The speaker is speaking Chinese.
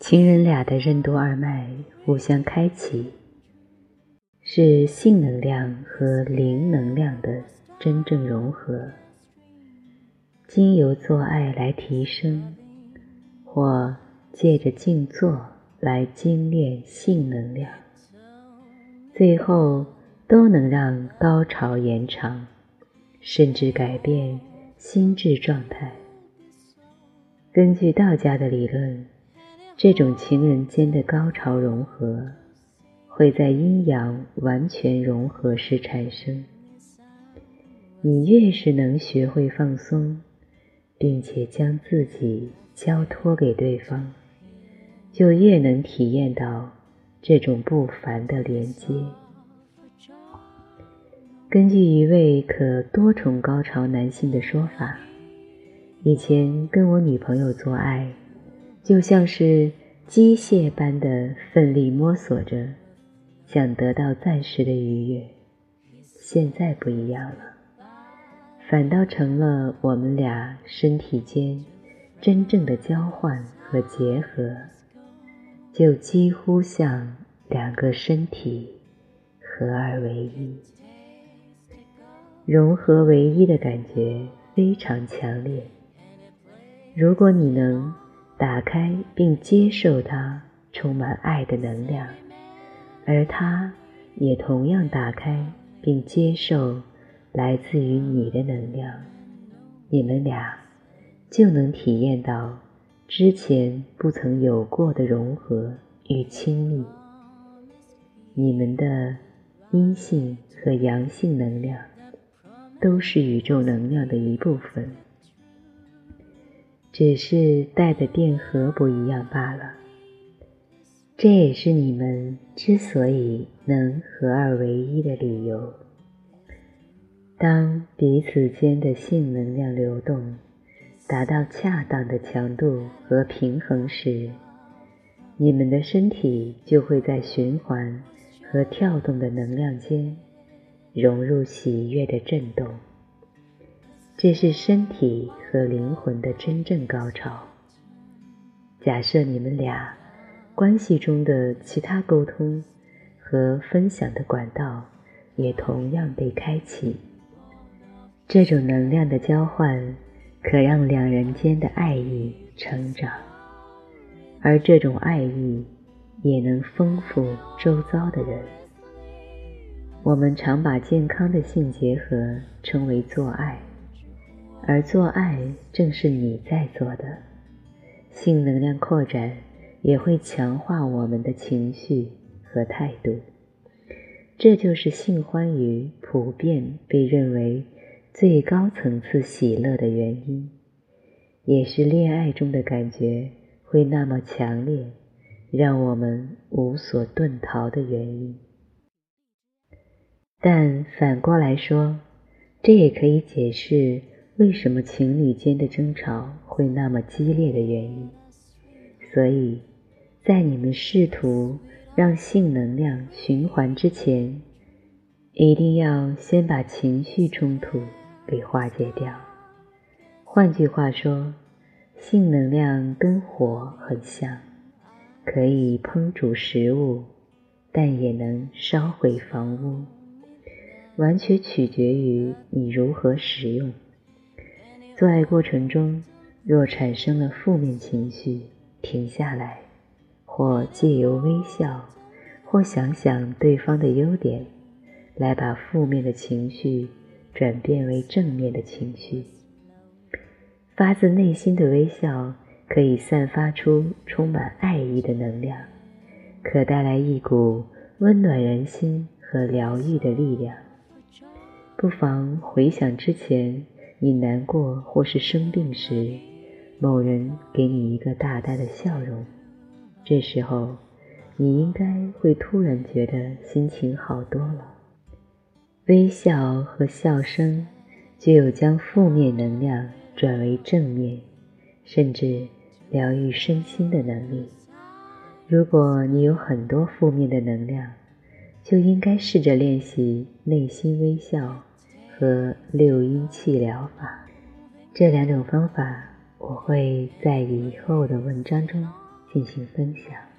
情人俩的任督二脉互相开启，是性能量和灵能量的真正融合。经由做爱来提升，或借着静坐来精炼性能量，最后都能让高潮延长，甚至改变心智状态。根据道家的理论，这种情人间的高潮融合，会在阴阳完全融合时产生。你越是能学会放松。并且将自己交托给对方，就越能体验到这种不凡的连接。根据一位可多重高潮男性的说法，以前跟我女朋友做爱，就像是机械般的奋力摸索着，想得到暂时的愉悦。现在不一样了。反倒成了我们俩身体间真正的交换和结合，就几乎像两个身体合二为一，融合为一的感觉非常强烈。如果你能打开并接受它充满爱的能量，而它也同样打开并接受。来自于你的能量，你们俩就能体验到之前不曾有过的融合与亲密。你们的阴性和阳性能量都是宇宙能量的一部分，只是带的电荷不一样罢了。这也是你们之所以能合二为一的理由。当彼此间的性能量流动达到恰当的强度和平衡时，你们的身体就会在循环和跳动的能量间融入喜悦的震动。这是身体和灵魂的真正高潮。假设你们俩关系中的其他沟通和分享的管道也同样被开启。这种能量的交换，可让两人间的爱意成长，而这种爱意也能丰富周遭的人。我们常把健康的性结合称为做爱，而做爱正是你在做的。性能量扩展也会强化我们的情绪和态度，这就是性欢愉普遍被认为。最高层次喜乐的原因，也是恋爱中的感觉会那么强烈，让我们无所遁逃的原因。但反过来说，这也可以解释为什么情侣间的争吵会那么激烈的原因。所以，在你们试图让性能量循环之前，一定要先把情绪冲突。给化解掉。换句话说，性能量跟火很像，可以烹煮食物，但也能烧毁房屋，完全取决于你如何使用。做爱过程中，若产生了负面情绪，停下来，或借由微笑，或想想对方的优点，来把负面的情绪。转变为正面的情绪，发自内心的微笑可以散发出充满爱意的能量，可带来一股温暖人心和疗愈的力量。不妨回想之前你难过或是生病时，某人给你一个大大的笑容，这时候你应该会突然觉得心情好多了。微笑和笑声具有将负面能量转为正面，甚至疗愈身心的能力。如果你有很多负面的能量，就应该试着练习内心微笑和六阴气疗法，这两种方法我会在以后的文章中进行分享。